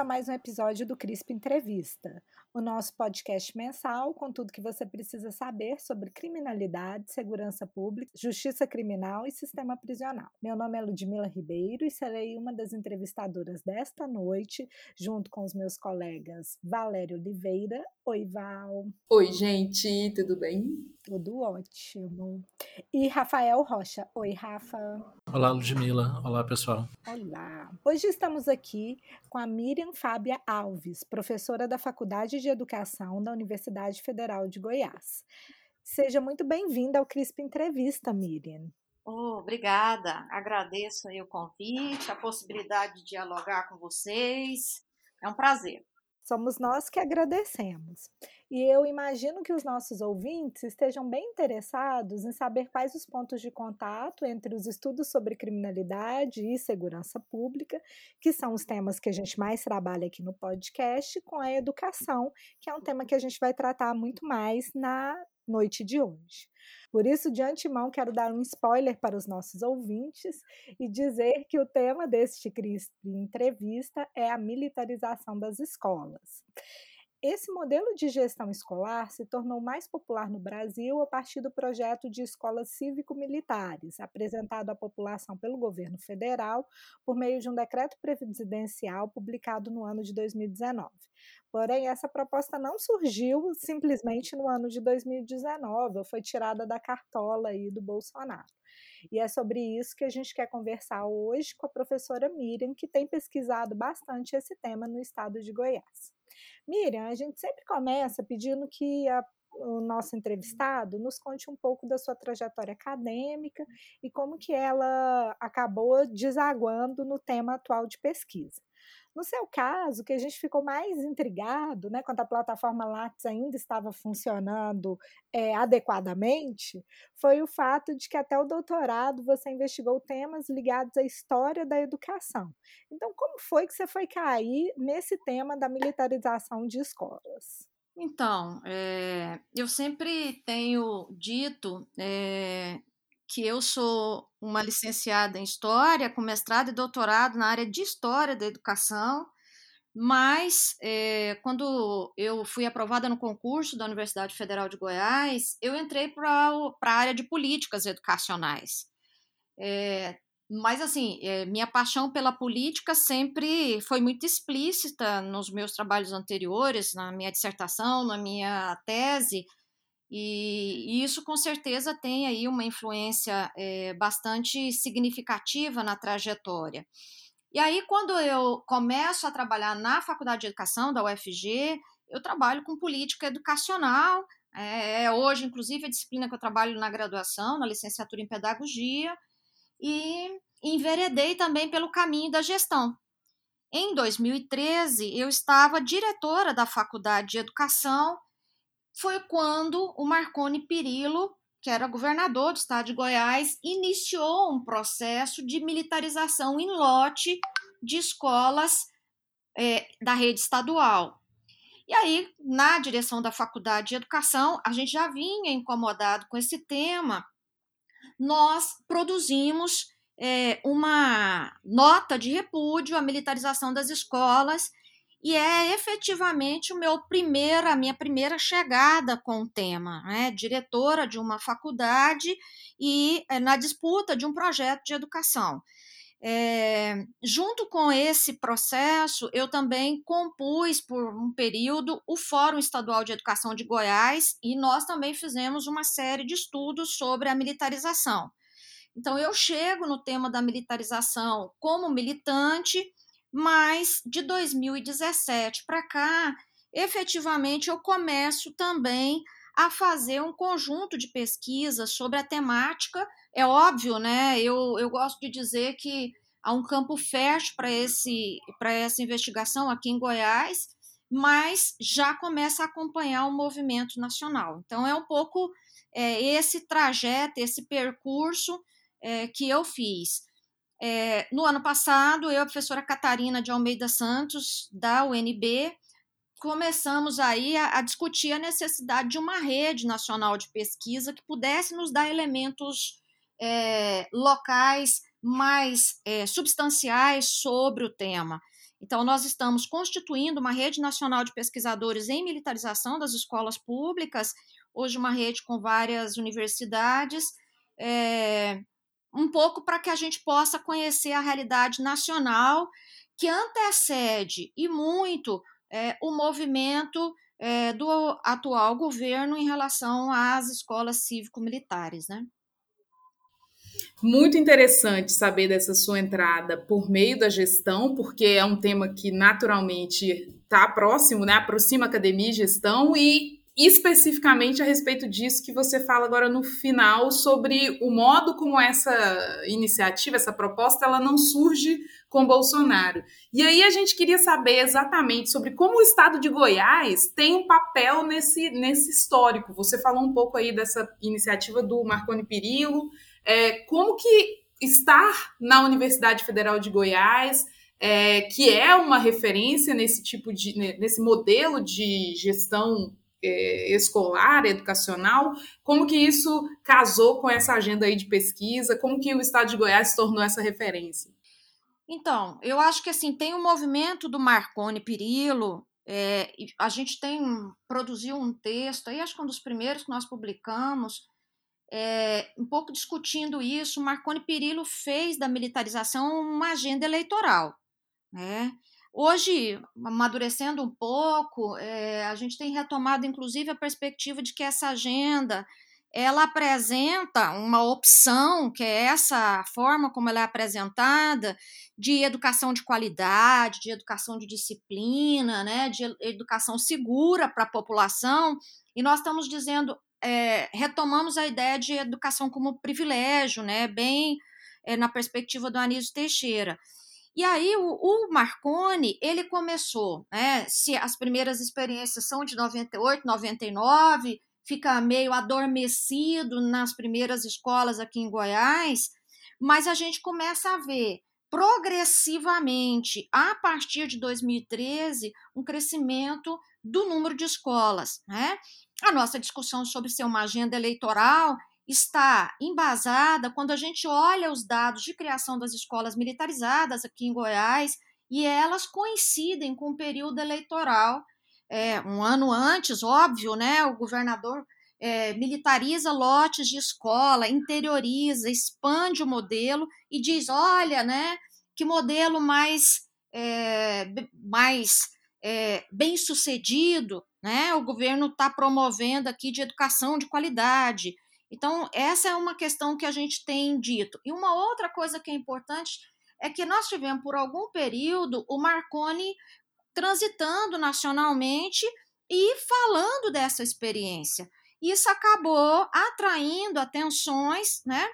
A mais um episódio do CRISP Entrevista, o nosso podcast mensal com tudo que você precisa saber sobre criminalidade, segurança pública, justiça criminal e sistema prisional. Meu nome é Ludmila Ribeiro e serei uma das entrevistadoras desta noite, junto com os meus colegas Valério Oliveira. Oi, Val. Oi, gente, tudo bem? Tudo ótimo. E Rafael Rocha. Oi, Rafa. Olá, Ludmila. Olá, pessoal. Olá. Hoje estamos aqui com a Miriam Fábia Alves, professora da Faculdade de Educação da Universidade Federal de Goiás. Seja muito bem-vinda ao CRISP Entrevista, Miriam. Oh, obrigada. Agradeço o convite, a possibilidade de dialogar com vocês. É um prazer. Somos nós que agradecemos. E eu imagino que os nossos ouvintes estejam bem interessados em saber quais os pontos de contato entre os estudos sobre criminalidade e segurança pública, que são os temas que a gente mais trabalha aqui no podcast, com a educação, que é um tema que a gente vai tratar muito mais na noite de hoje. Por isso, de antemão, quero dar um spoiler para os nossos ouvintes e dizer que o tema deste CRISP entrevista é a militarização das escolas. Esse modelo de gestão escolar se tornou mais popular no Brasil a partir do projeto de escolas cívico-militares, apresentado à população pelo governo federal por meio de um decreto presidencial publicado no ano de 2019. Porém, essa proposta não surgiu simplesmente no ano de 2019, ou foi tirada da cartola aí do Bolsonaro. E é sobre isso que a gente quer conversar hoje com a professora Miriam, que tem pesquisado bastante esse tema no estado de Goiás. Miriam, a gente sempre começa pedindo que a, o nosso entrevistado nos conte um pouco da sua trajetória acadêmica e como que ela acabou desaguando no tema atual de pesquisa. No seu caso, que a gente ficou mais intrigado, né, quando a plataforma Lattes ainda estava funcionando é, adequadamente, foi o fato de que até o doutorado você investigou temas ligados à história da educação. Então, como foi que você foi cair nesse tema da militarização de escolas? Então, é, eu sempre tenho dito é, que eu sou uma licenciada em História, com mestrado e doutorado na área de História da Educação, mas é, quando eu fui aprovada no concurso da Universidade Federal de Goiás, eu entrei para a área de políticas educacionais. É, mas, assim, é, minha paixão pela política sempre foi muito explícita nos meus trabalhos anteriores, na minha dissertação, na minha tese, e, e, isso com certeza tem aí uma influência é, bastante significativa na trajetória. E aí, quando eu começo a trabalhar na Faculdade de Educação da UFG, eu trabalho com política educacional. É, hoje, inclusive, a disciplina que eu trabalho na graduação, na licenciatura em pedagogia, e enveredei também pelo caminho da gestão. Em 2013, eu estava diretora da Faculdade de Educação foi quando o Marconi Perillo, que era governador do estado de Goiás, iniciou um processo de militarização em lote de escolas é, da rede estadual. E aí, na direção da Faculdade de Educação, a gente já vinha incomodado com esse tema, nós produzimos é, uma nota de repúdio à militarização das escolas e é efetivamente o meu primeira, a minha primeira chegada com o tema, né? diretora de uma faculdade e é, na disputa de um projeto de educação. É, junto com esse processo, eu também compus por um período o Fórum Estadual de Educação de Goiás e nós também fizemos uma série de estudos sobre a militarização. Então, eu chego no tema da militarização como militante mas de 2017 para cá, efetivamente eu começo também a fazer um conjunto de pesquisas sobre a temática. É óbvio, né? Eu, eu gosto de dizer que há um campo fértil para essa investigação aqui em Goiás, mas já começa a acompanhar o movimento nacional. Então, é um pouco é, esse trajeto, esse percurso é, que eu fiz. É, no ano passado, eu a professora Catarina de Almeida Santos, da UNB, começamos aí a, a, discutir a necessidade de uma rede nacional de pesquisa que pudesse nos dar elementos é, locais mais é, substanciais sobre o tema. Então, nós estamos constituindo uma rede nacional de pesquisadores em militarização das escolas públicas, hoje uma rede com várias universidades, é, um pouco para que a gente possa conhecer a realidade nacional que antecede e muito é, o movimento é, do atual governo em relação às escolas cívico-militares, né? Muito interessante saber dessa sua entrada por meio da gestão, porque é um tema que naturalmente está próximo, né? Aproxima academia e gestão e especificamente a respeito disso que você fala agora no final sobre o modo como essa iniciativa, essa proposta, ela não surge com Bolsonaro. E aí a gente queria saber exatamente sobre como o estado de Goiás tem um papel nesse, nesse histórico. Você falou um pouco aí dessa iniciativa do Marconi Perillo, é, como que estar na Universidade Federal de Goiás, é, que é uma referência nesse tipo de, nesse modelo de gestão escolar, educacional, como que isso casou com essa agenda aí de pesquisa, como que o Estado de Goiás se tornou essa referência? Então, eu acho que assim, tem o um movimento do Marconi Perillo, é, a gente tem produziu um texto, aí acho que um dos primeiros que nós publicamos, é, um pouco discutindo isso, Marconi Perillo fez da militarização uma agenda eleitoral, né? Hoje, amadurecendo um pouco, é, a gente tem retomado, inclusive, a perspectiva de que essa agenda ela apresenta uma opção, que é essa forma como ela é apresentada, de educação de qualidade, de educação de disciplina, né, de educação segura para a população, e nós estamos dizendo, é, retomamos a ideia de educação como privilégio, né, bem é, na perspectiva do Anísio Teixeira. E aí o, o, Marconi, ele começou, né, se as primeiras experiências são de 98, 99, fica meio adormecido nas primeiras escolas aqui em Goiás, mas a gente começa a ver progressivamente, a partir de 2013, um crescimento do número de escolas. Né? A nossa discussão sobre ser uma agenda eleitoral está embasada quando a gente olha os dados de criação das escolas militarizadas aqui em Goiás e elas coincidem com o período eleitoral. É, um ano antes, óbvio, né? O governador é, militariza lotes de escola, interioriza, expande o modelo e diz: olha, né? Que modelo mais, é, mais é, bem sucedido, né? O governo está promovendo aqui de educação de qualidade então, essa é uma questão que a gente tem dito. E uma outra coisa que é importante é que nós tivemos, por algum período, o Marconi transitando nacionalmente e falando dessa experiência. Isso acabou atraindo atenções, né?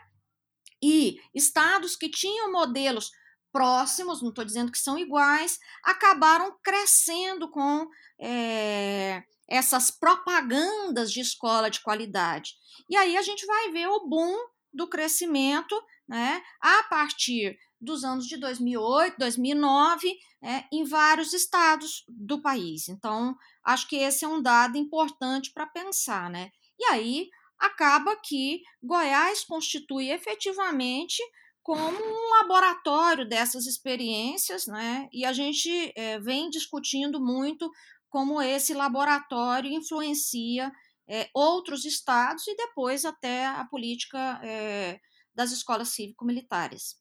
E estados que tinham modelos próximos, não estou dizendo que são iguais, acabaram crescendo com é, essas propagandas de escola de qualidade. E aí a gente vai ver o boom do crescimento né, a partir dos anos de 2008, 2009, né, em vários estados do país. Então, acho que esse é um dado importante para pensar. Né? E aí acaba que Goiás constitui efetivamente como um laboratório dessas experiências, né? E a gente é, vem discutindo muito como esse laboratório influencia é, outros estados e depois até a política é, das escolas cívico-militares.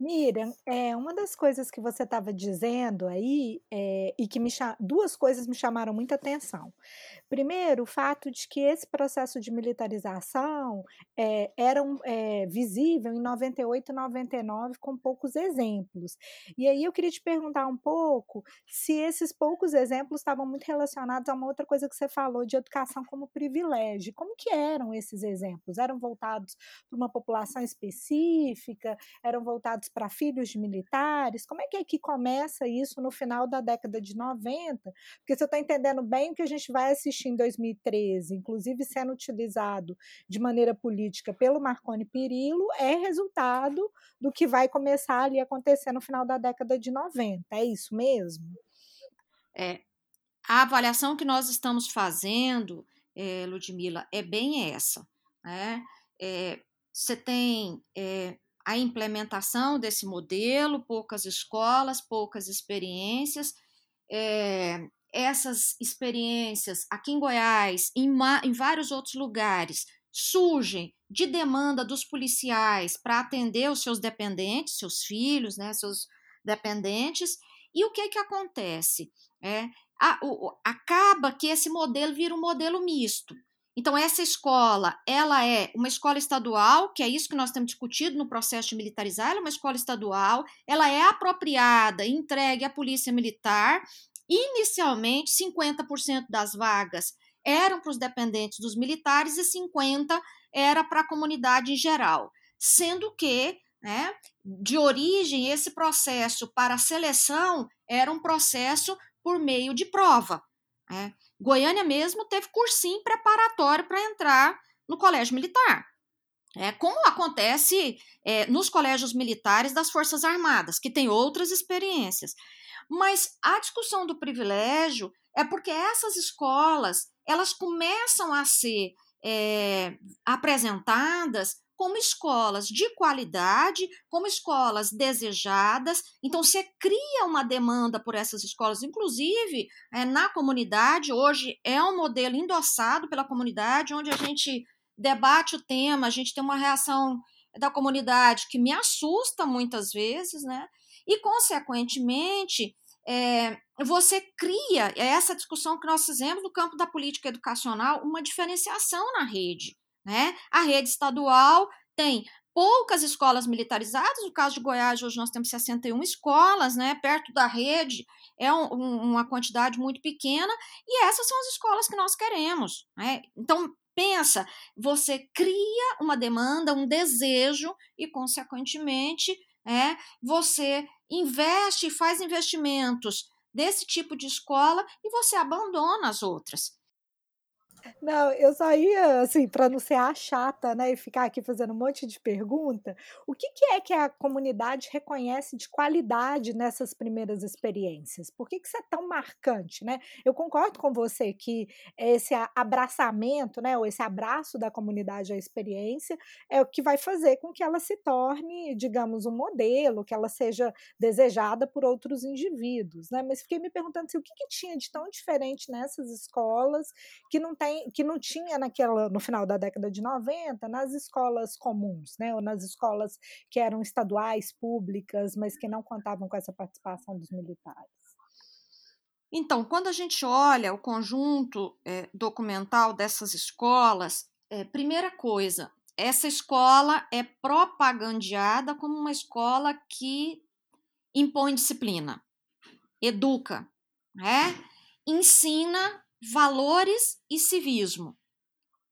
Miriam, é, uma das coisas que você estava dizendo aí, é, e que me duas coisas me chamaram muita atenção. Primeiro, o fato de que esse processo de militarização é, era um, é, visível em 98 e 99 com poucos exemplos. E aí eu queria te perguntar um pouco se esses poucos exemplos estavam muito relacionados a uma outra coisa que você falou de educação como privilégio. Como que eram esses exemplos? Eram voltados para uma população específica? Eram voltados para filhos de militares? Como é que é que começa isso no final da década de 90? Porque você está entendendo bem o que a gente vai assistir em 2013, inclusive sendo utilizado de maneira política pelo Marconi Perillo, é resultado do que vai começar ali a acontecer no final da década de 90. É isso mesmo? É, a avaliação que nós estamos fazendo, é, Ludmila, é bem essa. Né? É, você tem é, a implementação desse modelo, poucas escolas, poucas experiências. É, essas experiências aqui em Goiás, em, em vários outros lugares, surgem de demanda dos policiais para atender os seus dependentes, seus filhos, né, seus dependentes. E o que que acontece? É, a, o, acaba que esse modelo vira um modelo misto. Então, essa escola, ela é uma escola estadual, que é isso que nós temos discutido no processo de militarizar, ela é uma escola estadual, ela é apropriada, entregue à polícia militar. Inicialmente, 50% das vagas eram para os dependentes dos militares e 50% era para a comunidade em geral. Sendo que, né, de origem, esse processo para seleção era um processo por meio de prova. Né? Goiânia mesmo teve cursinho preparatório para entrar no colégio militar. É, como acontece é, nos colégios militares das Forças Armadas, que tem outras experiências. Mas a discussão do privilégio é porque essas escolas elas começam a ser é, apresentadas como escolas de qualidade, como escolas desejadas. Então, você cria uma demanda por essas escolas, inclusive é, na comunidade. Hoje é um modelo endossado pela comunidade, onde a gente debate o tema, a gente tem uma reação da comunidade que me assusta muitas vezes, né? E, consequentemente, é, você cria é essa discussão que nós fizemos no campo da política educacional, uma diferenciação na rede. Né? A rede estadual tem poucas escolas militarizadas, no caso de Goiás, hoje nós temos 61 escolas, né? perto da rede é um, um, uma quantidade muito pequena, e essas são as escolas que nós queremos. Né? Então, pensa, você cria uma demanda, um desejo, e, consequentemente, é, você investe faz investimentos desse tipo de escola e você abandona as outras. Não, eu só ia, assim, para não ser a chata, né, e ficar aqui fazendo um monte de pergunta, o que que é que a comunidade reconhece de qualidade nessas primeiras experiências? Por que que isso é tão marcante, né? Eu concordo com você que esse abraçamento, né, ou esse abraço da comunidade à experiência é o que vai fazer com que ela se torne, digamos, um modelo, que ela seja desejada por outros indivíduos, né? Mas fiquei me perguntando assim, o que que tinha de tão diferente nessas escolas que não tem que não tinha naquela, no final da década de 90 nas escolas comuns, né, ou nas escolas que eram estaduais, públicas, mas que não contavam com essa participação dos militares. Então, quando a gente olha o conjunto é, documental dessas escolas, é, primeira coisa, essa escola é propagandeada como uma escola que impõe disciplina, educa, né? ensina valores e civismo.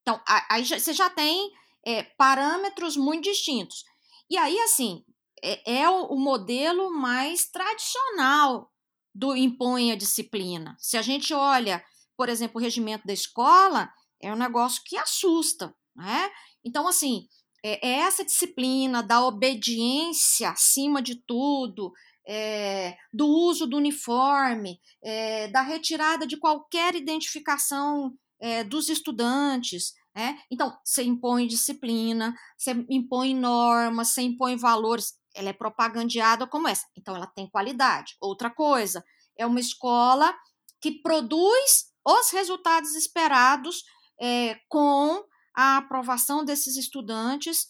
Então, aí você já tem é, parâmetros muito distintos. E aí, assim, é, é o, modelo mais tradicional do impõe a disciplina. Se a gente olha, por exemplo, o regimento da escola, é um negócio que assusta, né? Então, assim, é, é essa disciplina da obediência acima de tudo, é, do uso do uniforme, é, da retirada de qualquer identificação é, dos estudantes. Né? Então, você impõe disciplina, você impõe normas, você impõe valores. Ela é propagandeada como essa. Então, ela tem qualidade. Outra coisa, é uma escola que produz os resultados esperados com a aprovação desses estudantes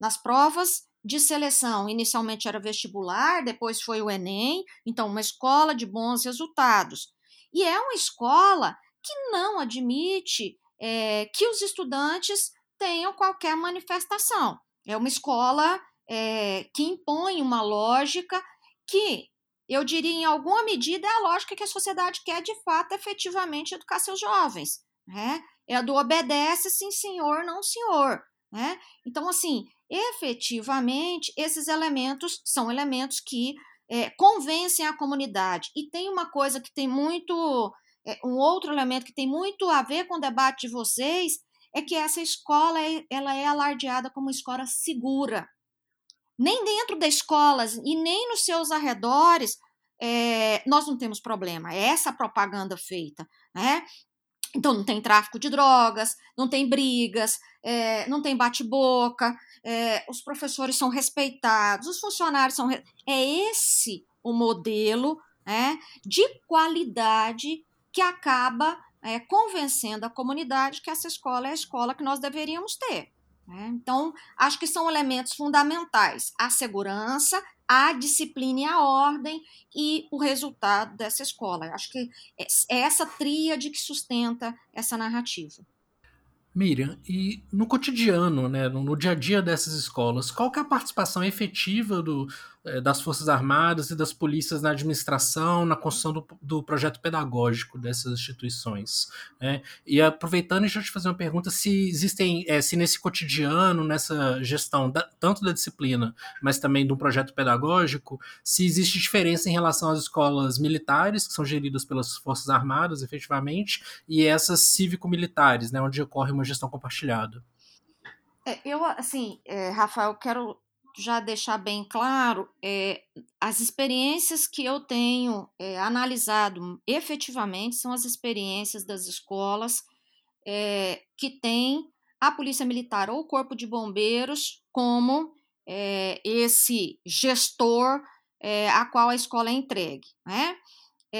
nas provas de seleção. Inicialmente era vestibular, depois foi o Enem, então uma escola de bons resultados. E é uma escola que não admite é, que os estudantes tenham qualquer manifestação. É uma escola é, que impõe uma lógica que, eu diria, em alguma medida, é a lógica que a sociedade quer de fato efetivamente educar seus jovens. Né? É a do obedece, sim, senhor, não, senhor. Né? Então, assim, efetivamente, esses elementos são elementos que é, convencem a comunidade. E tem uma coisa que tem muito, é, um outro elemento que tem muito a ver com o debate de vocês, é que essa escola ela é alardeada como escola segura. Nem dentro das escolas e nem nos seus arredores é, nós não temos problema. É essa propaganda feita. Né? Então, não tem tráfico de drogas, não tem brigas, é, não tem bate-boca, é, os professores são respeitados, os funcionários são. É esse o modelo é, de qualidade que acaba é, convencendo a comunidade que essa escola é a escola que nós deveríamos ter. Né? Então, acho que são elementos fundamentais: a segurança, a disciplina e a ordem e o resultado dessa escola. Acho que é essa tríade que sustenta essa narrativa. Miriam, e no cotidiano, né, no, dia a dia dessas escolas, qual que é a participação efetiva do, das Forças Armadas e das polícias na administração, na construção do, do projeto pedagógico dessas instituições. Né? E aproveitando, deixa eu te fazer uma pergunta: se existem, é, se nesse cotidiano, nessa gestão, da, tanto da disciplina, mas também do projeto pedagógico, se existe diferença em relação às escolas militares, que são geridas pelas Forças Armadas, efetivamente, e essas cívico-militares, né, onde ocorre uma gestão compartilhada. É, eu, assim, é, Rafael, quero já deixar bem claro, é, as experiências que eu tenho é, analisado efetivamente são as experiências das escolas é, que têm a Polícia Militar ou o Corpo de Bombeiros como esse gestor a qual a escola é entregue. Né?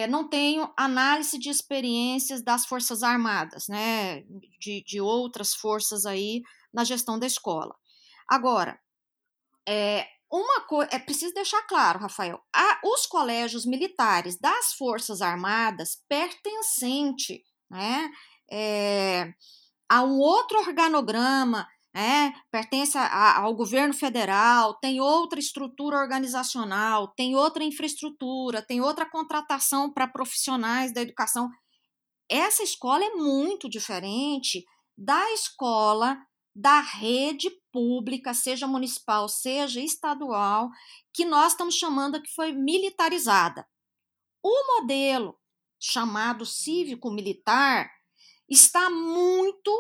Não tenho análise de experiências das Forças Armadas, né, de, de outras forças aí na gestão da escola. Agora, é, uma coisa, é preciso deixar claro, Rafael, a, os colégios militares das Forças Armadas pertencente né, é, a um outro organograma, é, pertence a, ao governo federal, tem outra estrutura organizacional, tem outra infraestrutura, tem outra contratação para profissionais da educação. Essa escola é muito diferente da escola da rede pública, seja municipal, seja estadual, que nós estamos chamando que foi militarizada. O modelo chamado cívico-militar está muito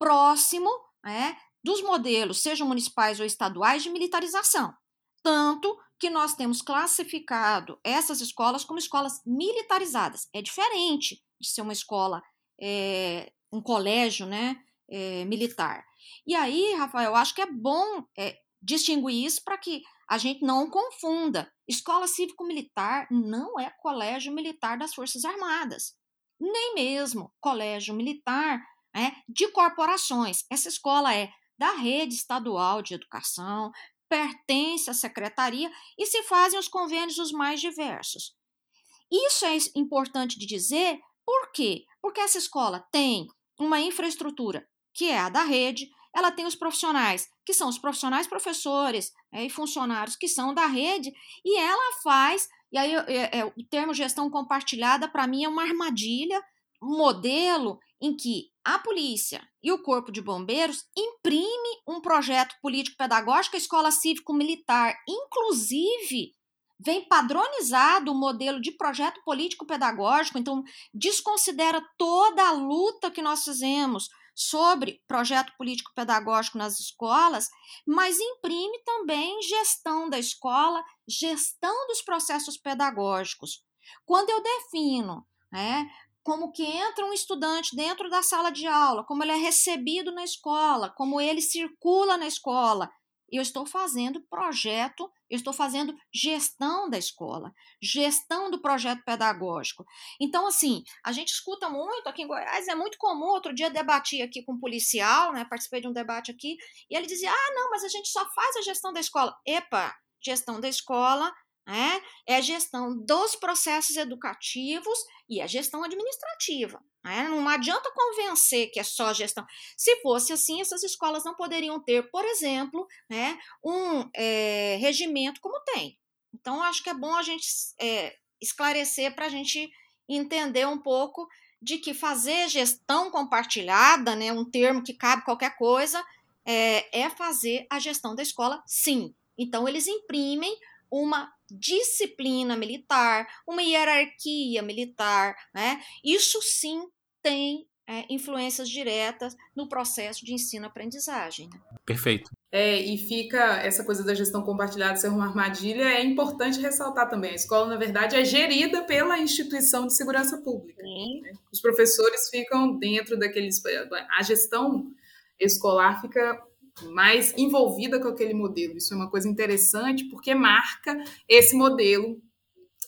próximo né, dos modelos, sejam municipais ou estaduais, de militarização. Tanto que nós temos classificado essas escolas como escolas militarizadas. É diferente de ser uma escola, é, um colégio né, é, militar. E aí, Rafael, eu acho que é bom é, distinguir isso para que a gente não confunda. Escola cívico-militar não é colégio militar das Forças Armadas, nem mesmo colégio militar é, de corporações. Essa escola é da rede estadual de educação, pertence à secretaria e se fazem os convênios os mais diversos. Isso é importante de dizer, por quê? Porque essa escola tem uma infraestrutura que é a da rede, ela tem os profissionais, que são os profissionais professores é, e funcionários que são da rede, e ela faz, e aí é, é, o termo gestão compartilhada, para mim, é uma armadilha, um modelo em que a polícia e o corpo de bombeiros imprime um projeto político-pedagógico, a escola cívico-militar, inclusive, vem padronizado o modelo de projeto político-pedagógico, então desconsidera toda a luta que nós fizemos sobre projeto político-pedagógico nas escolas, mas imprime também gestão da escola, gestão dos processos pedagógicos. Quando eu defino né, como que entra um estudante dentro da sala de aula, como ele é recebido na escola, como ele circula na escola, eu estou fazendo projeto, eu estou fazendo gestão da escola, gestão do projeto pedagógico. Então, assim, a gente escuta muito aqui em Goiás, é muito comum. Outro dia debati aqui com um policial, né? Participei de um debate aqui, e ele dizia: ah, não, mas a gente só faz a gestão da escola. Epa, gestão da escola né? é a gestão dos processos educativos e a gestão administrativa. Né? Não adianta convencer que é só gestão. Se fosse assim, essas escolas não poderiam ter, por exemplo, né, um é, regimento como tem. Então, acho que é bom a gente é, esclarecer para a gente entender um pouco de que fazer gestão compartilhada, né, um termo que cabe qualquer coisa, é, é fazer a gestão da escola, sim. Então, eles imprimem uma disciplina militar, uma hierarquia militar, né? Isso sim tem é, influências diretas no processo de ensino-aprendizagem. Né? Perfeito. É, e fica essa coisa da gestão compartilhada ser uma armadilha, é importante ressaltar também. A escola, na verdade, é gerida pela instituição de segurança pública. Né? Os professores ficam dentro daqueles. A gestão escolar fica mais envolvida com aquele modelo. Isso é uma coisa interessante porque marca esse modelo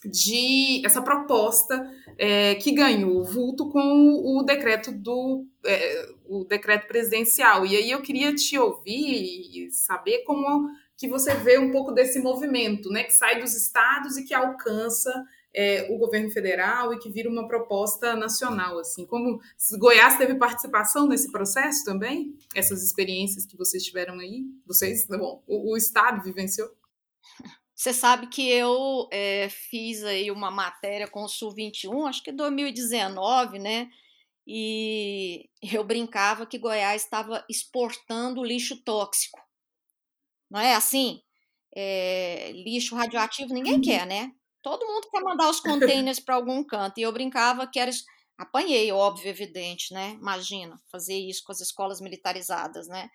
de essa proposta é, que ganhou vulto com o decreto do é, o decreto presidencial. E aí eu queria te ouvir e saber como que você vê um pouco desse movimento, né, que sai dos estados e que alcança é, o governo federal e que vira uma proposta nacional, assim. Como Goiás teve participação nesse processo também? Essas experiências que vocês tiveram aí? Vocês, bom, o, o estado vivenciou? Você sabe que eu é, fiz aí uma matéria com o Sul 21, acho que 2019, né? E eu brincava que Goiás estava exportando lixo tóxico. Não é assim? É, lixo radioativo ninguém uhum. quer, né? Todo mundo quer mandar os containers para algum canto. E eu brincava que era. Apanhei, óbvio, evidente, né? Imagina fazer isso com as escolas militarizadas, né?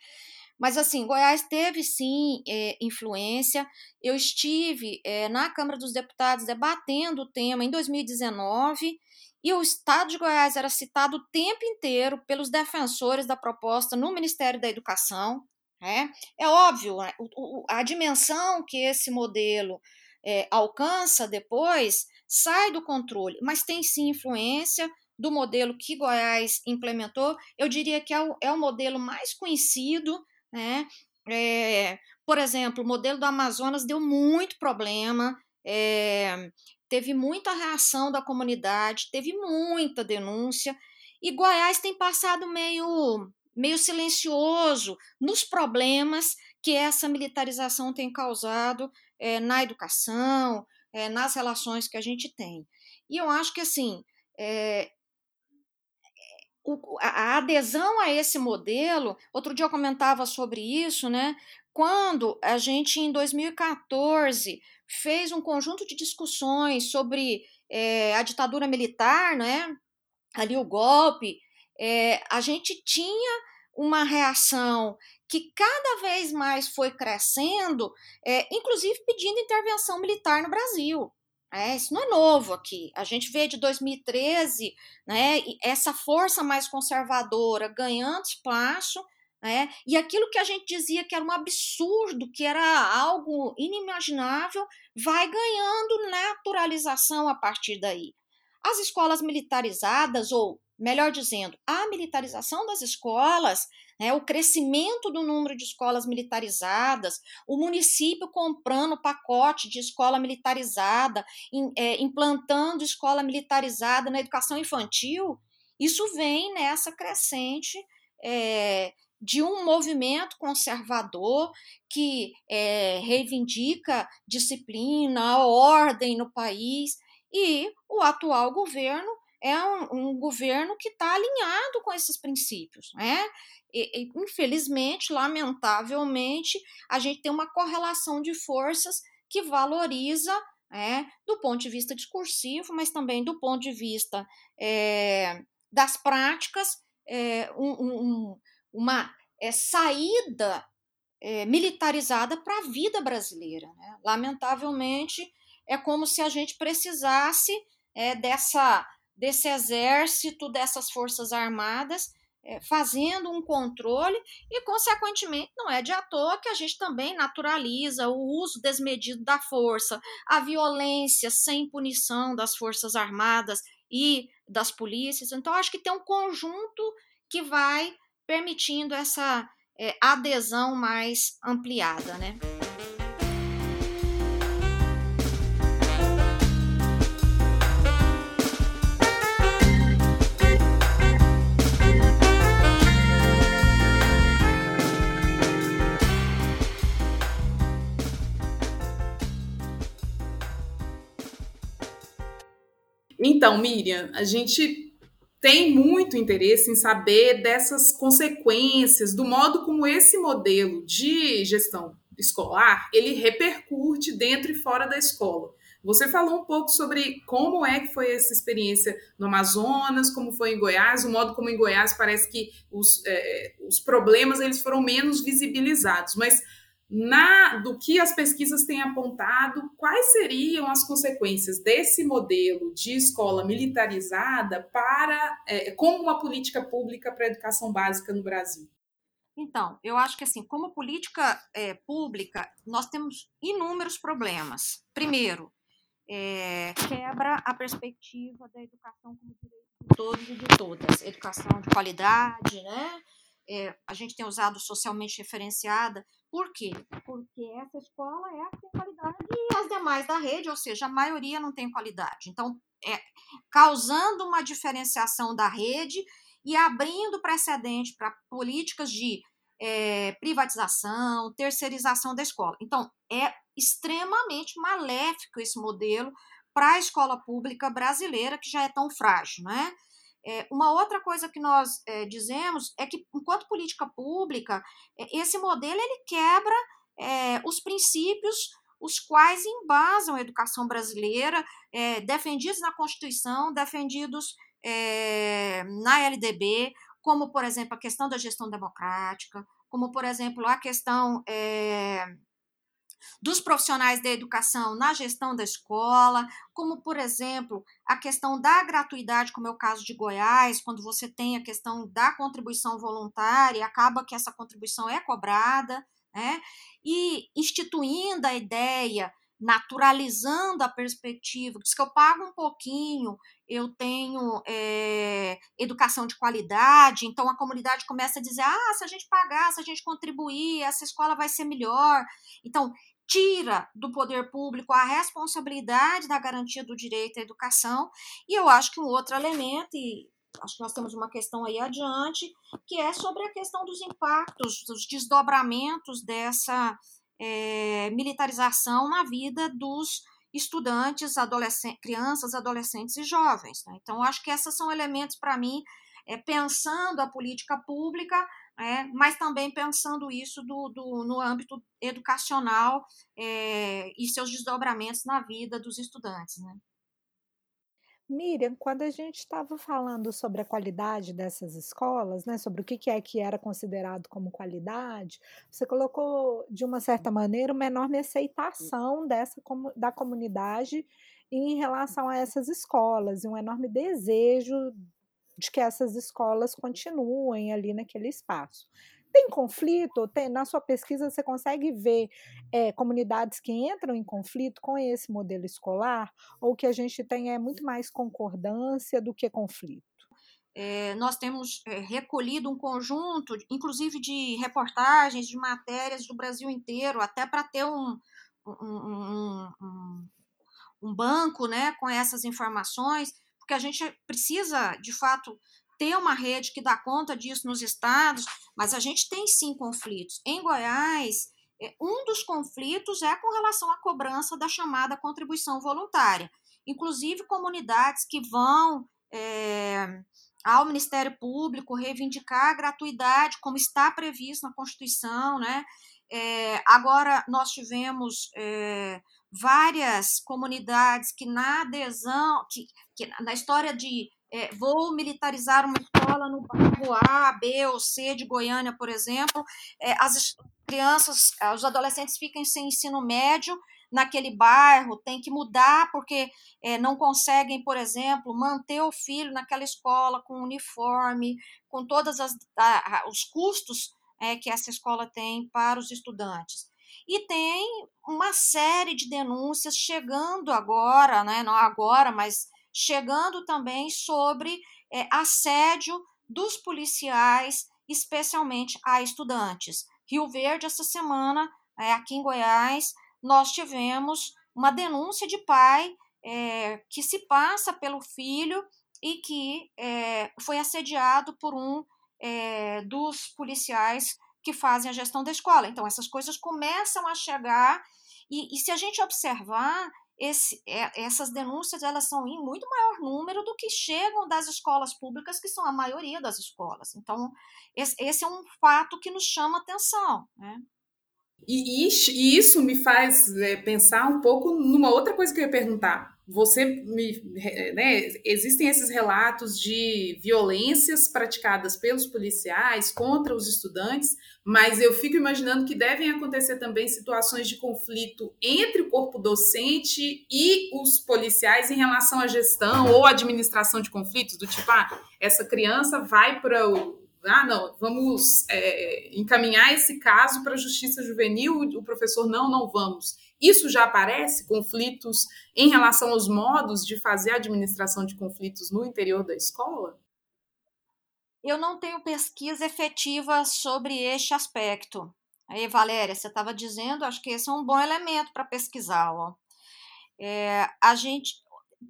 Mas, assim, Goiás teve sim é, influência. Eu estive é, na Câmara dos Deputados debatendo o tema em 2019 e o Estado de Goiás era citado o tempo inteiro pelos defensores da proposta no Ministério da Educação. Né? É óbvio, né? a dimensão que esse modelo é, alcança depois sai do controle, mas tem sim influência do modelo que Goiás implementou. Eu diria que é o, é o modelo mais conhecido, né? É, por exemplo, o modelo do Amazonas deu muito problema, é, teve muita reação da comunidade, teve muita denúncia, e Goiás tem passado meio, meio silencioso nos problemas que essa militarização tem causado é, na educação, é, nas relações que a gente tem. E eu acho que, assim, é, o, a adesão a esse modelo, outro dia eu comentava sobre isso, né? Quando a gente, em 2014, fez um conjunto de discussões sobre é, a ditadura militar, né? Ali o golpe, é, a gente tinha uma reação que cada vez mais foi crescendo, é, inclusive pedindo intervenção militar no Brasil. É, isso não é novo aqui. A gente vê de 2013 né, essa força mais conservadora ganhando espaço, né, e aquilo que a gente dizia que era um absurdo, que era algo inimaginável, vai ganhando naturalização a partir daí. As escolas militarizadas, ou melhor dizendo, a militarização das escolas, né, o crescimento do número de escolas militarizadas, o município comprando pacote de escola militarizada, in, é, implantando escola militarizada na educação infantil, isso vem nessa crescente é, de um movimento conservador que é, reivindica disciplina, ordem no país, e o atual governo é um, um governo que está alinhado com esses princípios. Né? E, e, infelizmente, lamentavelmente, a gente tem uma correlação de forças que valoriza, é, do ponto de vista discursivo, mas também do ponto de vista é, das práticas, é, um, um, uma é, saída militarizada para a vida brasileira. Né? Lamentavelmente, é como se a gente precisasse é, dessa, desse exército, dessas forças armadas, é, fazendo um controle e, consequentemente, não é de à toa que a gente também naturaliza o uso desmedido da força, a violência sem punição das forças armadas e das polícias. Então, acho que tem um conjunto que vai permitindo essa é, adesão mais ampliada, né? Então, Miriam, a gente tem muito interesse em saber dessas consequências, do modo como esse modelo de gestão escolar ele repercute dentro e fora da escola. Você falou um pouco sobre como é que foi essa experiência no Amazonas, como foi em Goiás, o modo como em Goiás parece que os, é, os problemas eles foram menos visibilizados, mas na, do que as pesquisas têm apontado, quais seriam as consequências desse modelo de escola militarizada para é, como uma política pública para a educação básica no Brasil? Então, eu acho que assim, como política é, pública, nós temos inúmeros problemas. Primeiro, é, quebra a perspectiva da educação como direito de todos e de todas, educação de qualidade, né? É, a gente tem usado socialmente referenciada. Por quê? Porque essa escola é a que tem qualidade e as demais da rede, ou seja, a maioria não tem qualidade. Então, é, causando uma diferenciação da rede e abrindo precedente para políticas de é, privatização, terceirização da escola. Então, é extremamente maléfico esse modelo para a escola pública brasileira, que já é tão frágil, né? É, uma outra coisa que nós é, dizemos é que, enquanto política pública, é, esse modelo ele quebra é, os princípios os quais embasam a educação brasileira, é, defendidos na Constituição, defendidos é, na LDB, como, por exemplo, a questão da gestão democrática, como, por exemplo, a questão dos profissionais da educação na gestão da escola, como, por exemplo, a questão da gratuidade, como é o caso de Goiás, quando você tem a questão da contribuição voluntária, acaba que essa contribuição é cobrada, né? E instituindo a ideia, naturalizando a perspectiva, diz que eu pago um pouquinho, eu tenho é, educação de qualidade, então a comunidade começa a dizer: ah, se a gente pagar, se a gente contribuir, essa escola vai ser melhor. Então, tira do poder público a responsabilidade da garantia do direito à educação. E eu acho que um outro elemento, e acho que nós temos uma questão aí adiante, que é sobre a questão dos impactos, dos desdobramentos dessa é, militarização na vida dos estudantes, adolescentes, crianças, adolescentes e jovens. Né? Então, acho que esses são elementos, para mim, é, pensando a política pública é, mas também pensando isso do, do no âmbito educacional é, e seus desdobramentos na vida dos estudantes. Né? Miriam, quando a gente estava falando sobre a qualidade dessas escolas, né, sobre o que, que é que era considerado como qualidade, você colocou, de uma certa maneira, uma enorme aceitação dessa, da comunidade em relação a essas escolas, e um enorme desejo de que essas escolas continuem ali naquele espaço. Tem conflito? Tem, na sua pesquisa você consegue ver é, comunidades que entram em conflito com esse modelo escolar? Ou que a gente tem é muito mais concordância do que conflito? É, nós temos é, recolhido um conjunto, inclusive de reportagens, de matérias do Brasil inteiro, até para ter um, um, um, um, banco né, com essas informações porque a gente precisa, de fato, ter uma rede que dá conta disso nos estados, mas a gente tem sim conflitos. Em Goiás, é, um dos conflitos é com relação à cobrança da chamada contribuição voluntária. Inclusive, comunidades que vão é, ao Ministério Público reivindicar a gratuidade, como está previsto na Constituição, né? É, agora, nós tivemos é, várias comunidades que na adesão, que, que na história de é, vou militarizar uma escola no bairro A, B ou C de Goiânia, por exemplo, é, as crianças, os adolescentes ficam sem ensino médio naquele bairro, tem que mudar porque é, não conseguem, por exemplo, manter o filho naquela escola com uniforme, com todos os custos é, que essa escola tem para os estudantes. E tem uma série de denúncias chegando agora, né, não agora, mas chegando também sobre é, assédio dos policiais, especialmente a estudantes. Rio Verde, essa semana, é, aqui em Goiás, nós tivemos uma denúncia de pai é, que se passa pelo filho e que é, foi assediado por um é, dos policiais que fazem a gestão da escola. Então, essas coisas começam a chegar, e, e se a gente observar, esse, é, essas denúncias elas são em muito maior número do que chegam das escolas públicas, que são a maioria das escolas. Então, esse, esse é um fato que nos chama atenção. Né? E, isso me faz é, pensar um pouco numa outra coisa que eu ia perguntar. Você me, né, existem esses relatos de violências praticadas pelos policiais contra os estudantes, mas eu fico imaginando que devem acontecer também situações de conflito entre o corpo docente e os policiais em relação à gestão ou administração de conflitos, do tipo, ah, essa criança vai para o ah, não, vamos é, encaminhar esse caso para a justiça juvenil, o professor, não, não vamos. Isso já aparece, conflitos em relação aos modos de fazer a administração de conflitos no interior da escola? Eu não tenho pesquisa efetiva sobre este aspecto. Aí, Valéria, você estava dizendo, acho que esse é um bom elemento para pesquisar. Ó. É, a gente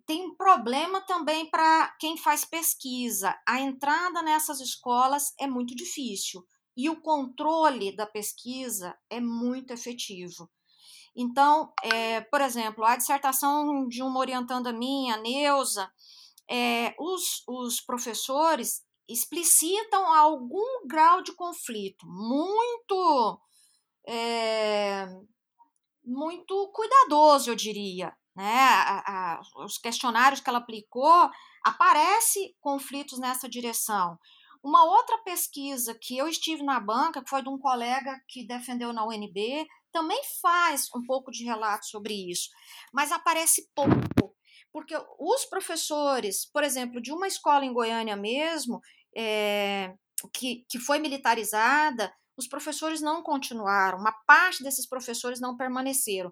tem um problema também para quem faz pesquisa. A entrada nessas escolas é muito difícil e o controle da pesquisa é muito efetivo. Então, é, por exemplo, a dissertação de uma orientanda minha, Neuza, é, os, os professores explicitam algum grau de conflito muito é, muito cuidadoso, eu diria. Né? A, a, os questionários que ela aplicou aparece conflitos nessa direção. Uma outra pesquisa que eu estive na banca, que foi de um colega que defendeu na UNB, também faz um pouco de relato sobre isso, mas aparece pouco, porque os professores, por exemplo, de uma escola em Goiânia mesmo, é, que, que foi militarizada, os professores não continuaram, uma parte desses professores não permaneceram.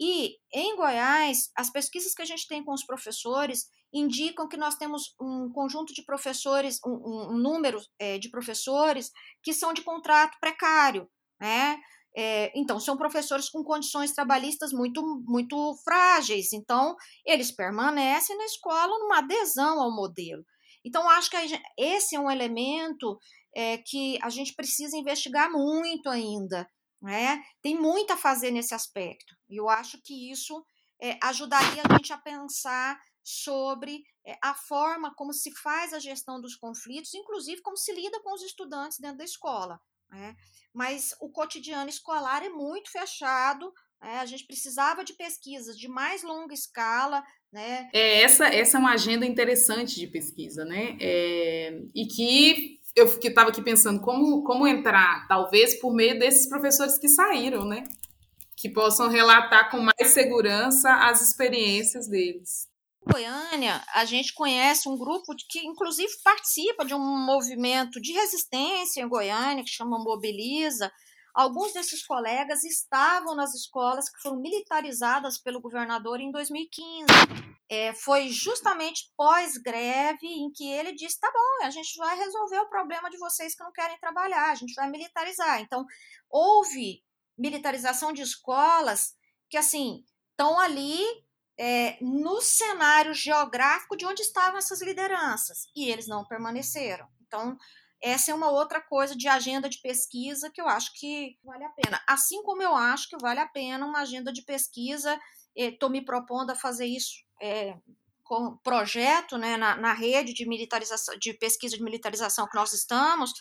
E em Goiás, as pesquisas que a gente tem com os professores indicam que nós temos um conjunto de professores, um, um número é, de professores que são de contrato precário, né? É, então, são professores com condições trabalhistas muito, muito frágeis. Então, eles permanecem na escola numa adesão ao modelo. Então, acho que esse é um elemento é, que a gente precisa investigar muito ainda. Né? Tem muito a fazer nesse aspecto. E eu acho que isso é, ajudaria a gente a pensar sobre é, a forma como se faz a gestão dos conflitos, inclusive como se lida com os estudantes dentro da escola. Né? Mas o cotidiano escolar é muito fechado. Né? A gente precisava de pesquisas de mais longa escala, né? É, essa, essa é uma agenda interessante de pesquisa, né? É, e que eu estava aqui pensando como, como entrar, talvez por meio desses professores que saíram, né? Que possam relatar com mais segurança as experiências deles. Goiânia, a gente conhece um grupo que, inclusive, participa de um movimento de resistência em Goiânia, que chama Mobiliza. Alguns desses colegas estavam nas escolas que foram militarizadas pelo governador em 2015 é, foi justamente pós-greve em que ele disse: tá bom, a gente vai resolver o problema de vocês que não querem trabalhar, a gente vai militarizar. Então, houve militarização de escolas que, assim, estão ali é, no cenário geográfico de onde estavam essas lideranças, e eles não permaneceram. Então, essa é uma outra coisa de agenda de pesquisa que eu acho que vale a pena. Assim como eu acho que vale a pena uma agenda de pesquisa, estou me propondo a fazer isso é, com projeto né, na, na rede de militarização, de pesquisa de militarização que nós estamos,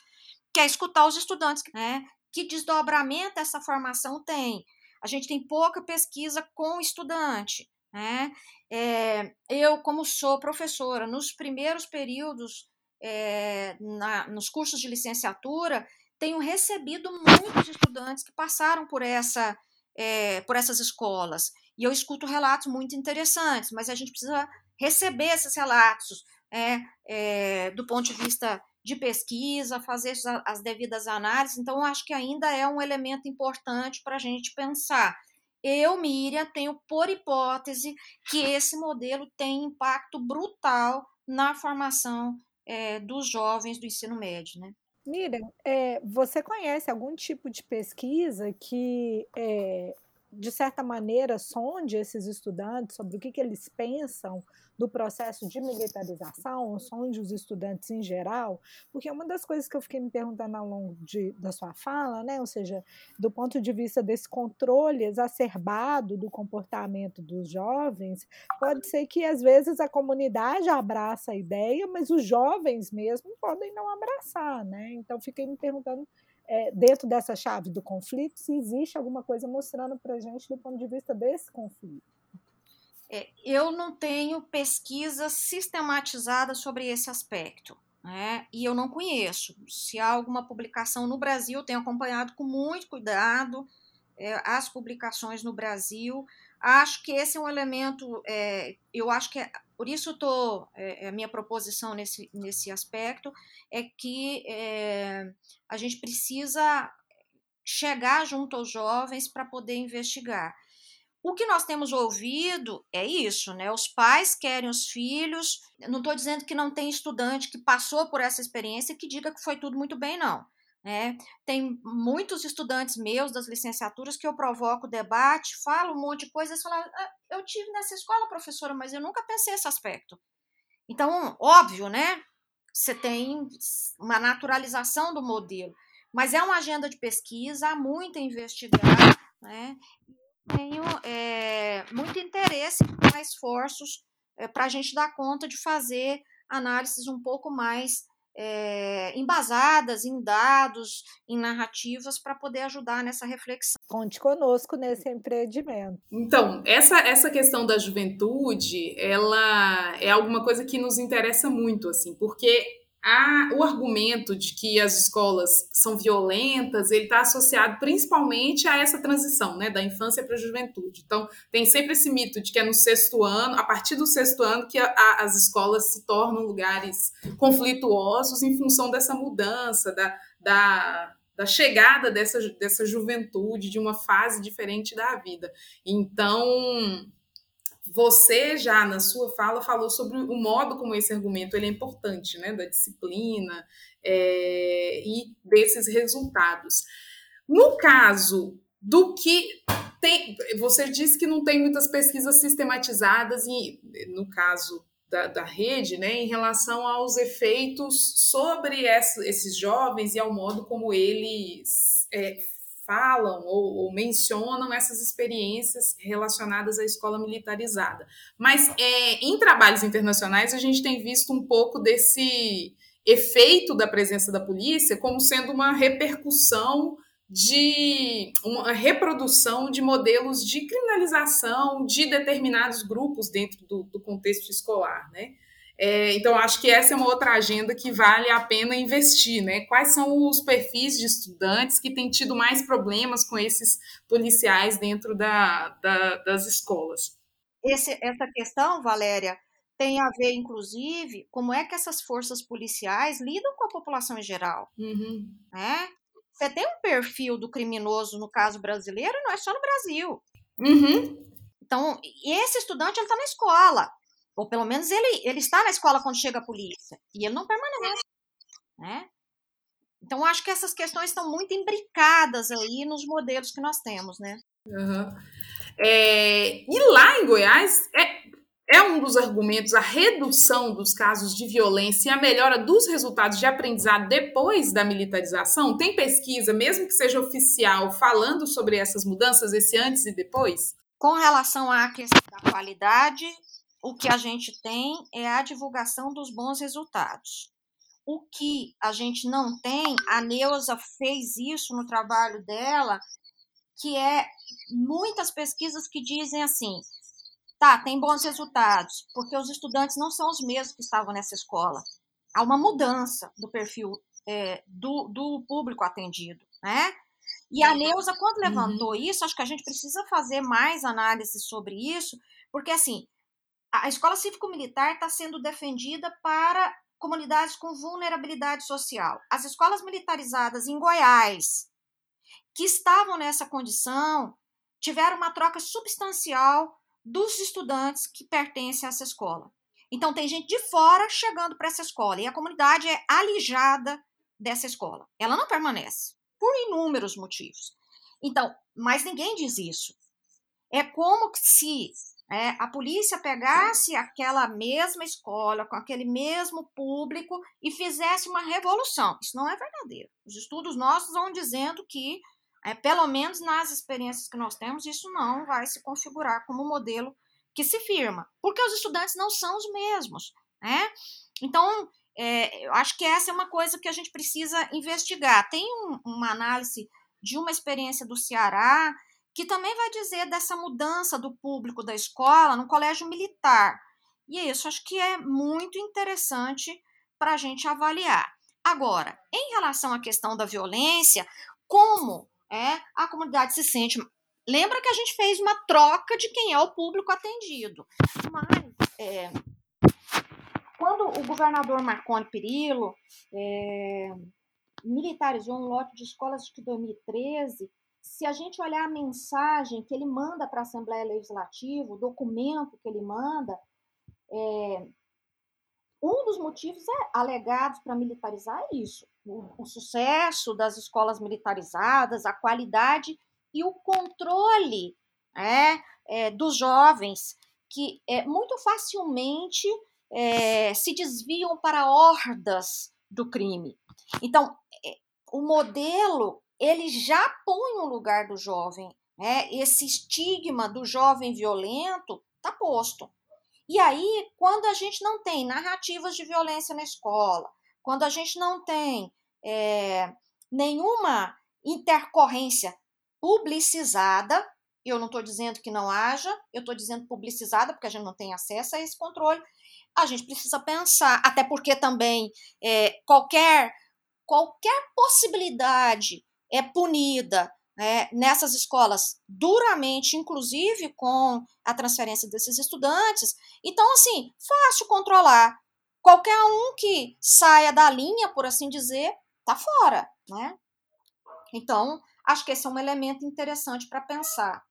que é escutar os estudantes, né? Que desdobramento essa formação tem? A gente tem pouca pesquisa com o estudante, né? É, eu, como sou professora, nos primeiros períodos, é, na, nos cursos de licenciatura, tenho recebido muitos estudantes que passaram por essa é, por essas escolas e eu escuto relatos muito interessantes, mas a gente precisa receber esses relatos é, é, do ponto de vista de pesquisa, fazer as devidas análises. Então, acho que ainda é um elemento importante para a gente pensar. Eu, Miriam, tenho por hipótese que esse modelo tem impacto brutal na formação é, dos jovens do ensino médio, né? Miriam, é, você conhece algum tipo de pesquisa que é, de certa maneira, sonde esses estudantes sobre o que, que eles pensam do processo de militarização, sonde os estudantes em geral, porque uma das coisas que eu fiquei me perguntando ao longo de, da sua fala, né, ou seja, do ponto de vista desse controle exacerbado do comportamento dos jovens, pode ser que às vezes a comunidade abraça a ideia, mas os jovens mesmo podem não abraçar, né? Então fiquei me perguntando é, dentro dessa chave do conflito, se existe alguma coisa mostrando para a gente do ponto de vista desse conflito. É, eu não tenho pesquisa sistematizada sobre esse aspecto, né? e eu não conheço. Se há alguma publicação no Brasil, tenho acompanhado com muito cuidado é, as publicações no Brasil, acho que esse é um elemento, é, eu acho que é, por isso estou, é, a minha proposição nesse, nesse aspecto é que é, a gente precisa chegar junto aos jovens para poder investigar. O que nós temos ouvido é isso, né? Os pais querem os filhos. Não estou dizendo que não tem estudante que passou por essa experiência que diga que foi tudo muito bem, não. Né? Tem muitos estudantes meus das licenciaturas que eu provoco debate, falo um monte de coisa, e falam, ah, eu tive nessa escola, professora, mas eu nunca pensei esse aspecto. Então, óbvio, né? Você tem uma naturalização do modelo, mas é uma agenda de pesquisa, há muito a investigar, né? Tenho é, muito interesse em esforços é, para a gente dar conta de fazer análises um pouco mais é, embasadas em dados, em narrativas, para poder ajudar nessa reflexão. Conte conosco nesse empreendimento. Então, essa, essa questão da juventude, ela é alguma coisa que nos interessa muito, assim, porque a, o argumento de que as escolas são violentas, ele está associado principalmente a essa transição, né, da infância para a juventude. Então, tem sempre esse mito de que é no sexto ano, a partir do sexto ano, que a, a, as escolas se tornam lugares conflituosos em função dessa mudança, da, da, da chegada dessa, dessa juventude, de uma fase diferente da vida. Então, você já na sua fala falou sobre o modo como esse argumento ele é importante, né, da disciplina é, e desses resultados. No caso do que tem, você disse que não tem muitas pesquisas sistematizadas e no caso da, da rede, né, em relação aos efeitos sobre esses jovens e ao modo como eles é, falam ou, ou, mencionam essas experiências relacionadas à escola militarizada. Mas é, em trabalhos internacionais a gente tem visto um pouco desse efeito da presença da polícia como sendo uma repercussão de uma reprodução de modelos de criminalização de determinados grupos dentro do, do contexto escolar, né? É, então, acho que essa é uma outra agenda que vale a pena investir, né? Quais são os perfis de estudantes que têm tido mais problemas com esses policiais dentro da, da, das escolas? Esse, essa questão, Valéria, tem a ver, inclusive, como é que essas forças policiais lidam com a população em geral. Uhum. Né? Você tem um perfil do criminoso, no caso brasileiro, não é só no Brasil. Uhum. Então, esse estudante está na escola ou pelo menos ele, ele está na escola quando chega a polícia, e ele não permanece, né? Então, acho que essas questões estão muito imbricadas aí nos modelos que nós temos, né? Uhum. É, e lá em Goiás, é, é um dos argumentos a redução dos casos de violência e a melhora dos resultados de aprendizado depois da militarização? Tem pesquisa, mesmo que seja oficial, falando sobre essas mudanças, esse antes e depois? Com relação à questão da qualidade, o que a gente tem é a divulgação dos bons resultados. O que a gente não tem, a Neuza fez isso no trabalho dela, que é muitas pesquisas que dizem assim: tá, tem bons resultados, porque os estudantes não são os mesmos que estavam nessa escola. Há uma mudança do perfil é, do, do público atendido, né? E a Neuza, quando uhum. levantou uhum. isso, acho que a gente precisa fazer mais análise sobre isso, porque assim, a escola cívico-militar está sendo defendida para comunidades com vulnerabilidade social. As escolas militarizadas em Goiás, que estavam nessa condição, tiveram uma troca substancial dos estudantes que pertencem a essa escola. Então, tem gente de fora chegando para essa escola e a comunidade é alijada dessa escola. Ela não permanece, por inúmeros motivos. Então, mas ninguém diz isso. É como se é, a polícia pegasse aquela mesma escola, com aquele mesmo público e fizesse uma revolução. Isso não é verdadeiro. Os estudos nossos vão dizendo que, é, pelo menos nas experiências que nós temos, isso não vai se configurar como modelo que se firma, porque os estudantes não são os mesmos. Né? Então, é, eu acho que essa é uma coisa que a gente precisa investigar. Tem um, uma análise de uma experiência do Ceará que também vai dizer dessa mudança do público da escola no colégio militar. E isso acho que é muito interessante para a gente avaliar. Agora, em relação à questão da violência, como é, a comunidade se sente lembra que a gente fez uma troca de quem é o público atendido. Mas, é, quando o governador Marconi Perillo é, militarizou um lote de escolas de 2013, se a gente olhar a mensagem que ele manda para a Assembleia Legislativa, o documento que ele manda, é, um dos motivos é, alegados para militarizar é isso: o, o, sucesso das escolas militarizadas, a qualidade e o controle é, é dos jovens, que é, muito facilmente é, se desviam para hordas do crime. Então, é, o modelo ele já põe no lugar do jovem, né? Esse estigma do jovem violento está posto. E aí, quando a gente não tem narrativas de violência na escola, quando a gente não tem é, nenhuma intercorrência publicizada, eu não estou dizendo que não haja, eu estou dizendo publicizada, porque a gente não tem acesso a esse controle, a gente precisa pensar, até porque também é, qualquer, qualquer possibilidade é punida né, nessas escolas duramente, inclusive com a transferência desses estudantes. Então, assim, fácil controlar. Qualquer um que saia da linha, por assim dizer, tá fora, né? Então, acho que esse é um elemento interessante para pensar.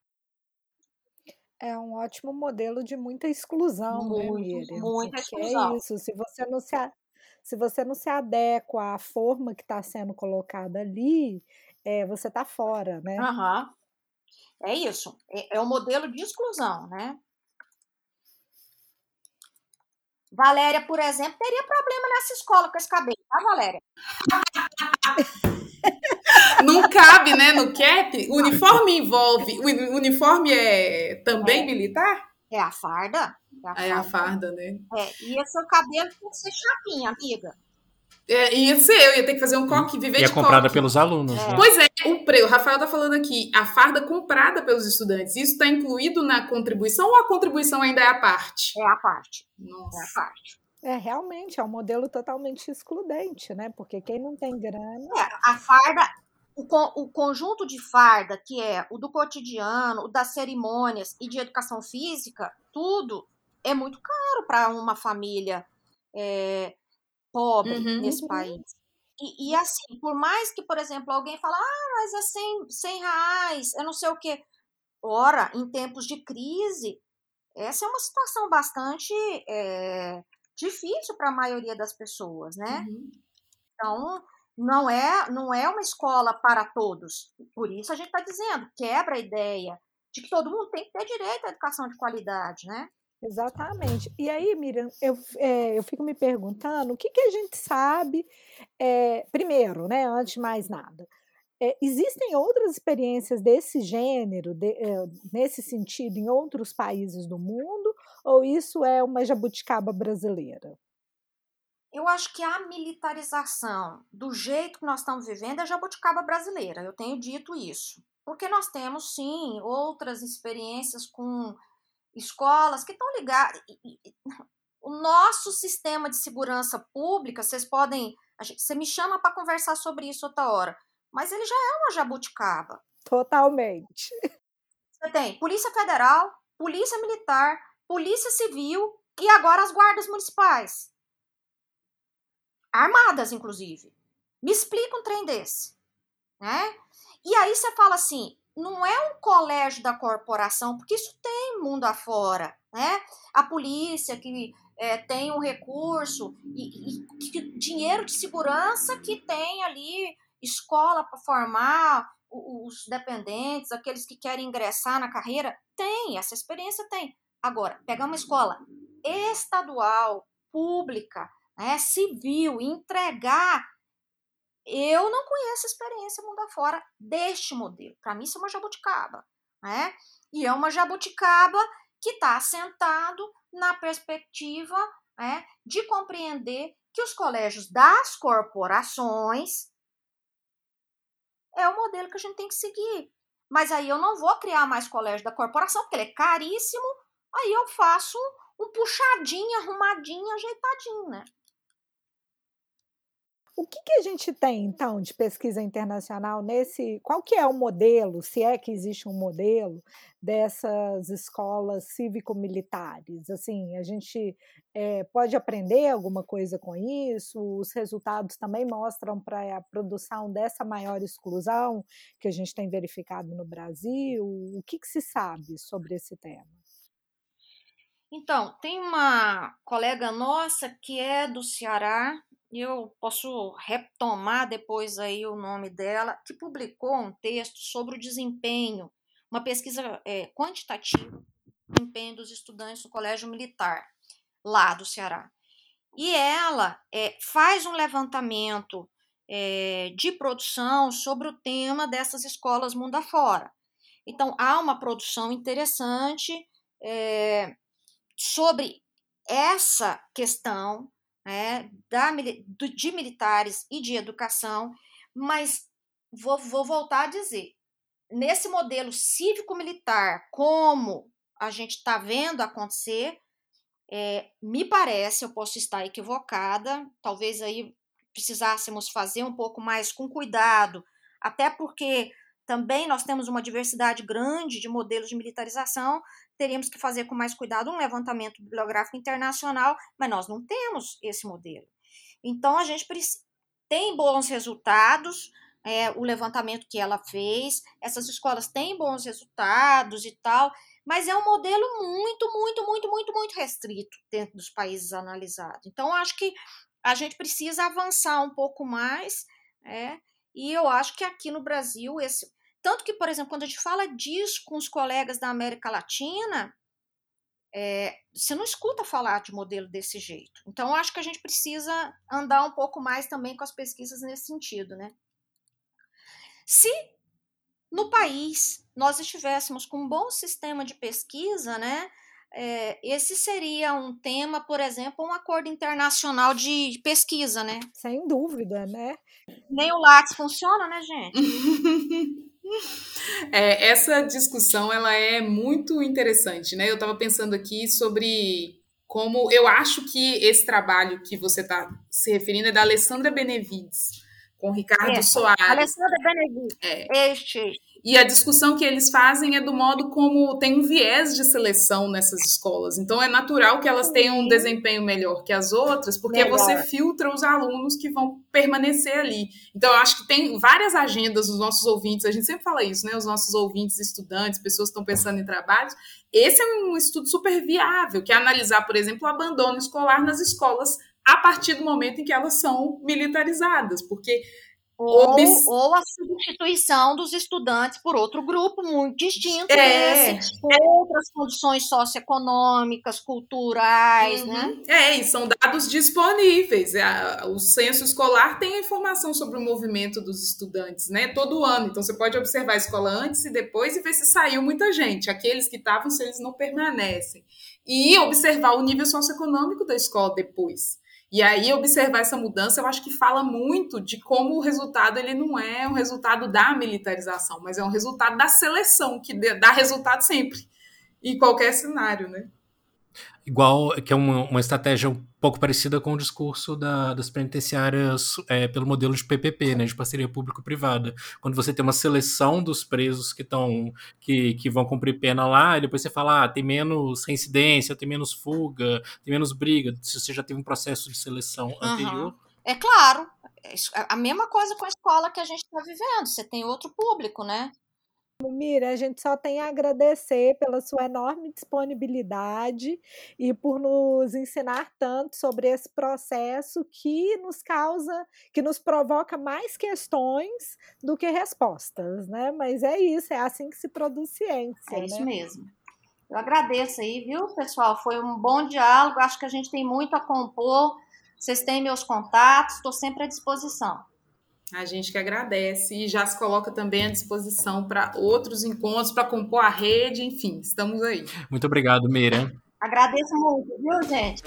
É um ótimo modelo de muita exclusão, né, Muito, Miriam? muita Porque é exclusão. isso, se você não se, a- se você não se adequa à forma que está sendo colocada ali, é, você está fora, né? Aham. É isso. É, é um modelo de exclusão, né? Valéria, por exemplo, teria problema nessa escola com esse cabelo, tá, Valéria? Não cabe, né, no cap. O uniforme envolve. O uniforme é também militar? É a farda. É a farda, né? É, e esse seu cabelo tem que ser chapinha, amiga. É, ia ser, eu ia ter que fazer um coque, viver E é de comprada coque. pelos alunos. né? Pois é, o pre... o Rafael tá falando aqui, a farda comprada pelos estudantes. Isso está incluído na contribuição ou a contribuição ainda é a parte? É a parte. É Nossa. a parte. É, realmente, é um modelo totalmente excludente, né? Porque quem não tem grana. É, a farda, o, con- o conjunto de farda, que é o do cotidiano, o das cerimônias e de educação física, tudo é muito caro para uma família é, pobre Uhum. nesse país. E, e assim, por mais que, por exemplo, alguém fala, ah, mas é 100, 100 reais, eu não sei o quê. Ora, em tempos de crise, essa é uma situação bastante é, difícil para a maioria das pessoas, né? Uhum. Então, não é, não é uma escola para todos. Por isso a gente está dizendo, quebra a ideia de que todo mundo tem que ter direito à educação de qualidade, né? Exatamente. E aí, Miriam, eu, é, eu fico me perguntando o que, que a gente sabe, é, primeiro, né, antes de mais nada, é, existem outras experiências desse gênero, de- nesse sentido, em outros países do mundo, ou isso é uma jabuticaba brasileira? Eu acho que a militarização do jeito que nós estamos vivendo é jabuticaba brasileira. Eu tenho dito isso. Porque nós temos, sim, outras experiências com escolas que estão ligadas. O nosso sistema de segurança pública, vocês podem. gente- Você me chama para conversar sobre isso outra hora. Mas ele já é uma jabuticaba. Totalmente. Você tem Polícia Federal, Polícia Militar, Polícia Civil e agora as guardas municipais. Armadas, inclusive. Me explica um trem desse. Né? E aí você fala assim: não é um colégio da corporação, porque isso tem mundo afora. Né? A polícia que é, tem um recurso e, e- e dinheiro de segurança que tem ali escola para formar os dependentes, aqueles que querem ingressar na carreira, tem, essa experiência tem. Agora, pegar uma escola estadual, pública, né, civil, entregar. Eu não conheço a experiência mundo afora deste modelo. Para mim, isso é uma jabuticaba. Né? E é uma jabuticaba que está assentado na perspectiva né, de compreender que os colégios das corporações é o modelo que a gente tem que seguir. Mas aí eu não vou criar mais colégio da corporação, porque ele é caríssimo. Aí eu faço um puxadinho, arrumadinho, ajeitadinho, né? O que, que, a gente tem, então, de pesquisa internacional nesse. Qual que é o modelo, se é que existe um modelo, dessas escolas cívico-militares? Assim, a gente é, pode aprender alguma coisa com isso? Os resultados também mostram para a produção dessa maior exclusão que a gente tem verificado no Brasil? O que, que se sabe sobre esse tema? Então, tem uma colega nossa que é do Ceará, eu posso retomar depois aí o nome dela, que publicou um texto sobre o desempenho, uma pesquisa é, quantitativa do desempenho dos estudantes no colégio militar, lá do Ceará. E ela é, faz um levantamento é, de produção sobre o tema dessas escolas mundo afora. Então, há uma produção interessante é, sobre essa questão né, da, de militares e de educação, mas vou, vou voltar a dizer: nesse modelo cívico-militar, como a gente está vendo acontecer, é, me parece, eu posso estar equivocada, talvez aí precisássemos fazer um pouco mais com cuidado, até porque também nós temos uma diversidade grande de modelos de militarização, teríamos que fazer com mais cuidado um levantamento bibliográfico internacional, mas nós não temos esse modelo. Então, a gente tem bons resultados, é, o levantamento que ela fez, essas escolas têm bons resultados e tal, mas é um modelo muito, muito, muito, muito, muito restrito dentro dos países analisados. Então, acho que a gente precisa avançar um pouco mais, é, e eu acho que aqui no Brasil, esse, tanto que, por exemplo, quando a gente fala disso com os colegas da América Latina, é, você não escuta falar de modelo desse jeito. Então, acho que a gente precisa andar um pouco mais também com as pesquisas nesse sentido, né? Se no país nós estivéssemos com um bom sistema de pesquisa, né? É, esse seria um tema, por exemplo, um acordo internacional de pesquisa, né? Sem dúvida, né? Nem o LACS funciona, né, gente? É, essa discussão ela é muito interessante, né? Eu estava pensando aqui sobre como eu acho que esse trabalho que você está se referindo é da Alessandra Benevides com Ricardo Soares. Alessandra Benevides. É. Este. E a discussão que eles fazem é do modo como tem um viés de seleção nessas escolas. Então é natural que elas tenham um desempenho melhor que as outras, porque melhor. você filtra os alunos que vão permanecer ali. Então eu acho que tem várias agendas dos nossos ouvintes, a gente sempre fala isso, né? Os nossos ouvintes, estudantes, pessoas que estão pensando em trabalhos. Esse é um estudo super viável, que é analisar, por exemplo, o abandono escolar nas escolas a partir do momento em que elas são militarizadas, porque ou, ou, a substituição dos estudantes por outro grupo muito distinto é, por outras condições socioeconômicas, culturais, né? uhum. né? É, e são dados disponíveis. O censo escolar tem a informação sobre o movimento dos estudantes, né? Todo ano. Então você pode observar a escola antes e depois e ver se saiu muita gente. Aqueles que estavam, se eles não permanecem. E observar o nível socioeconômico da escola depois. E aí observar essa mudança, eu acho que fala muito de como o resultado ele não é um resultado da militarização, mas é um resultado da seleção que dá resultado sempre em qualquer cenário, né? Igual, que é uma, uma estratégia um pouco parecida com o discurso da, das penitenciárias é, pelo modelo de PPP, né, de parceria público-privada. Quando você tem uma seleção dos presos que, estão que, que vão cumprir pena lá, e depois você fala, ah, tem menos reincidência, tem menos fuga, tem menos briga, se você já teve um processo de seleção uhum. anterior. É claro, é a mesma coisa com a escola que a gente está vivendo, você tem outro público, né? Mira, a gente só tem a agradecer pela sua enorme disponibilidade e por nos ensinar tanto sobre esse processo que nos causa, que nos provoca mais questões do que respostas, né? Mas é isso, é assim que se produz ciência. É isso né? mesmo. Eu agradeço aí, viu, pessoal? Foi um bom diálogo. Acho que a gente tem muito a compor. Vocês têm meus contatos, estou sempre à disposição. A gente que agradece e já se coloca também à disposição para outros encontros, para compor a rede, enfim, estamos aí. Muito obrigado, Meira. Agradeço muito, viu, gente?